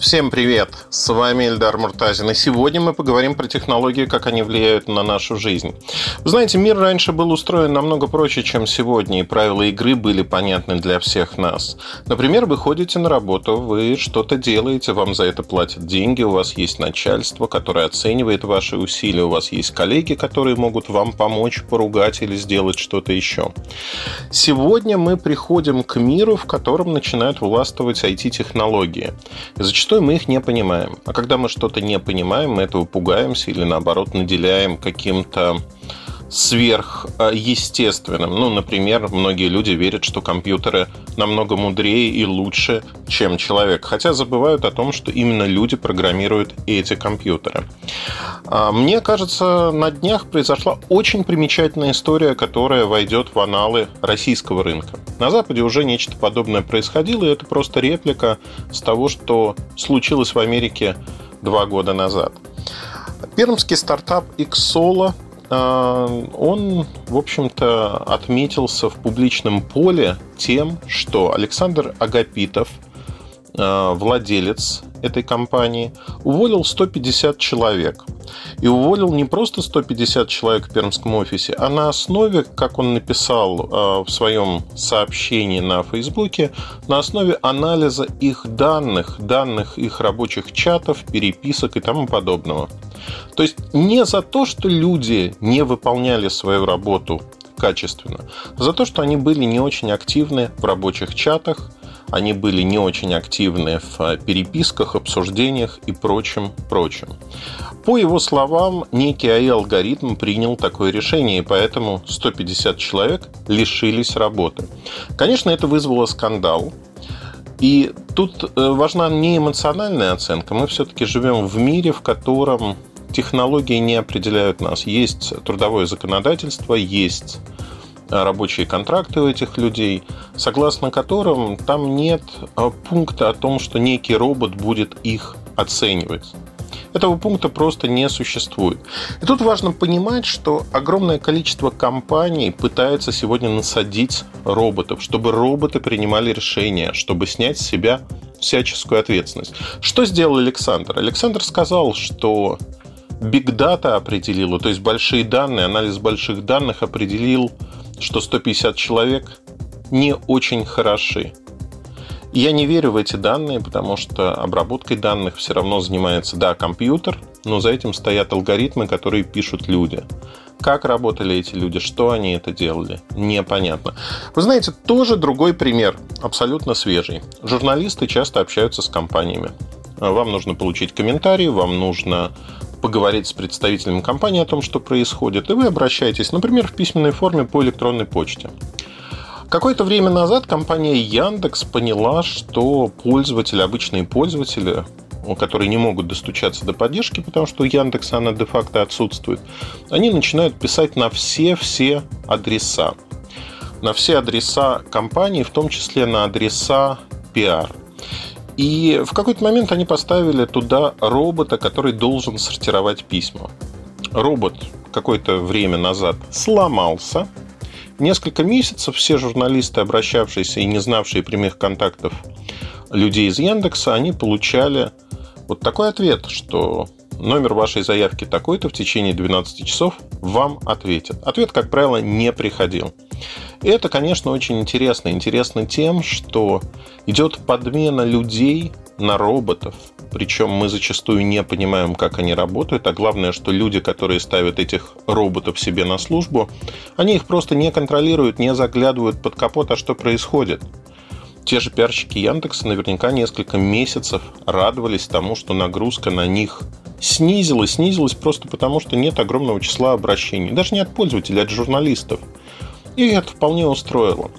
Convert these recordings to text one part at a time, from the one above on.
Всем привет! С вами Эльдар Муртазин. И сегодня мы поговорим про технологии, как они влияют на нашу жизнь. Вы знаете, мир раньше был устроен намного проще, чем сегодня, и правила игры были понятны для всех нас. Например, вы ходите на работу, вы что-то делаете, вам за это платят деньги, у вас есть начальство, которое оценивает ваши усилия, у вас есть коллеги, которые могут вам помочь, поругать или сделать что-то еще. Сегодня мы приходим к миру, в котором начинают властвовать IT-технологии. Зачастую Зачастую мы их не понимаем. А когда мы что-то не понимаем, мы этого пугаемся или наоборот наделяем каким-то сверхъестественным. Ну, например, многие люди верят, что компьютеры намного мудрее и лучше, чем человек, хотя забывают о том, что именно люди программируют эти компьютеры. А, мне кажется, на днях произошла очень примечательная история, которая войдет в аналы российского рынка. На Западе уже нечто подобное происходило, и это просто реплика с того, что случилось в Америке два года назад. Пермский стартап Xsolo он, в общем-то, отметился в публичном поле тем, что Александр Агапитов, а, владелец этой компании, уволил 150 человек. И уволил не просто 150 человек в пермском офисе, а на основе, как он написал э, в своем сообщении на Фейсбуке, на основе анализа их данных, данных их рабочих чатов, переписок и тому подобного. То есть не за то, что люди не выполняли свою работу качественно, а за то, что они были не очень активны в рабочих чатах, они были не очень активны в э, переписках, обсуждениях и прочем, прочем. По его словам, некий AI-алгоритм принял такое решение, и поэтому 150 человек лишились работы. Конечно, это вызвало скандал, и тут э, важна не эмоциональная оценка. Мы все-таки живем в мире, в котором технологии не определяют нас. Есть трудовое законодательство, есть рабочие контракты у этих людей, согласно которым там нет а, пункта о том, что некий робот будет их оценивать. Этого пункта просто не существует. И тут важно понимать, что огромное количество компаний пытается сегодня насадить роботов, чтобы роботы принимали решения, чтобы снять с себя всяческую ответственность. Что сделал Александр? Александр сказал, что Big Data определила, то есть большие данные, анализ больших данных определил что 150 человек не очень хороши. Я не верю в эти данные, потому что обработкой данных все равно занимается, да, компьютер, но за этим стоят алгоритмы, которые пишут люди. Как работали эти люди, что они это делали, непонятно. Вы знаете, тоже другой пример, абсолютно свежий. Журналисты часто общаются с компаниями. Вам нужно получить комментарий, вам нужно поговорить с представителем компании о том, что происходит, и вы обращаетесь, например, в письменной форме по электронной почте. Какое-то время назад компания Яндекс поняла, что пользователи, обычные пользователи, которые не могут достучаться до поддержки, потому что у Яндекса она де-факто отсутствует, они начинают писать на все-все адреса. На все адреса компании, в том числе на адреса PR. И в какой-то момент они поставили туда робота, который должен сортировать письма. Робот какое-то время назад сломался. Несколько месяцев все журналисты, обращавшиеся и не знавшие прямых контактов людей из Яндекса, они получали вот такой ответ, что номер вашей заявки такой-то в течение 12 часов вам ответят. Ответ, как правило, не приходил. И это, конечно, очень интересно. Интересно тем, что идет подмена людей на роботов. Причем мы зачастую не понимаем, как они работают. А главное, что люди, которые ставят этих роботов себе на службу, они их просто не контролируют, не заглядывают под капот, а что происходит. Те же пиарщики Яндекса наверняка несколько месяцев радовались тому, что нагрузка на них снизилась. Снизилась просто потому, что нет огромного числа обращений. Даже не от пользователей, а от журналистов. И это вполне устроило.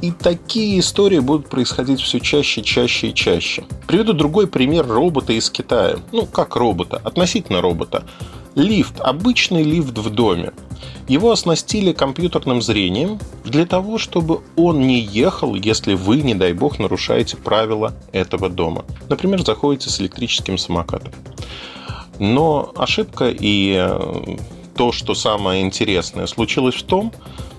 И такие истории будут происходить все чаще, чаще и чаще. Приведу другой пример робота из Китая. Ну, как робота, относительно робота. Лифт, обычный лифт в доме. Его оснастили компьютерным зрением для того, чтобы он не ехал, если вы, не дай бог, нарушаете правила этого дома. Например, заходите с электрическим самокатом. Но ошибка и э, то, что самое интересное, случилось в том,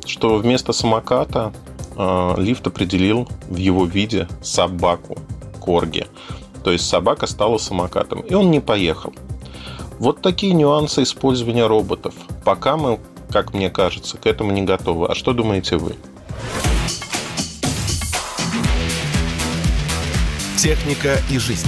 что вместо самоката э, лифт определил в его виде собаку, корги. То есть собака стала самокатом, и он не поехал. Вот такие нюансы использования роботов. Пока мы, как мне кажется, к этому не готовы. А что думаете вы? Техника и жизнь.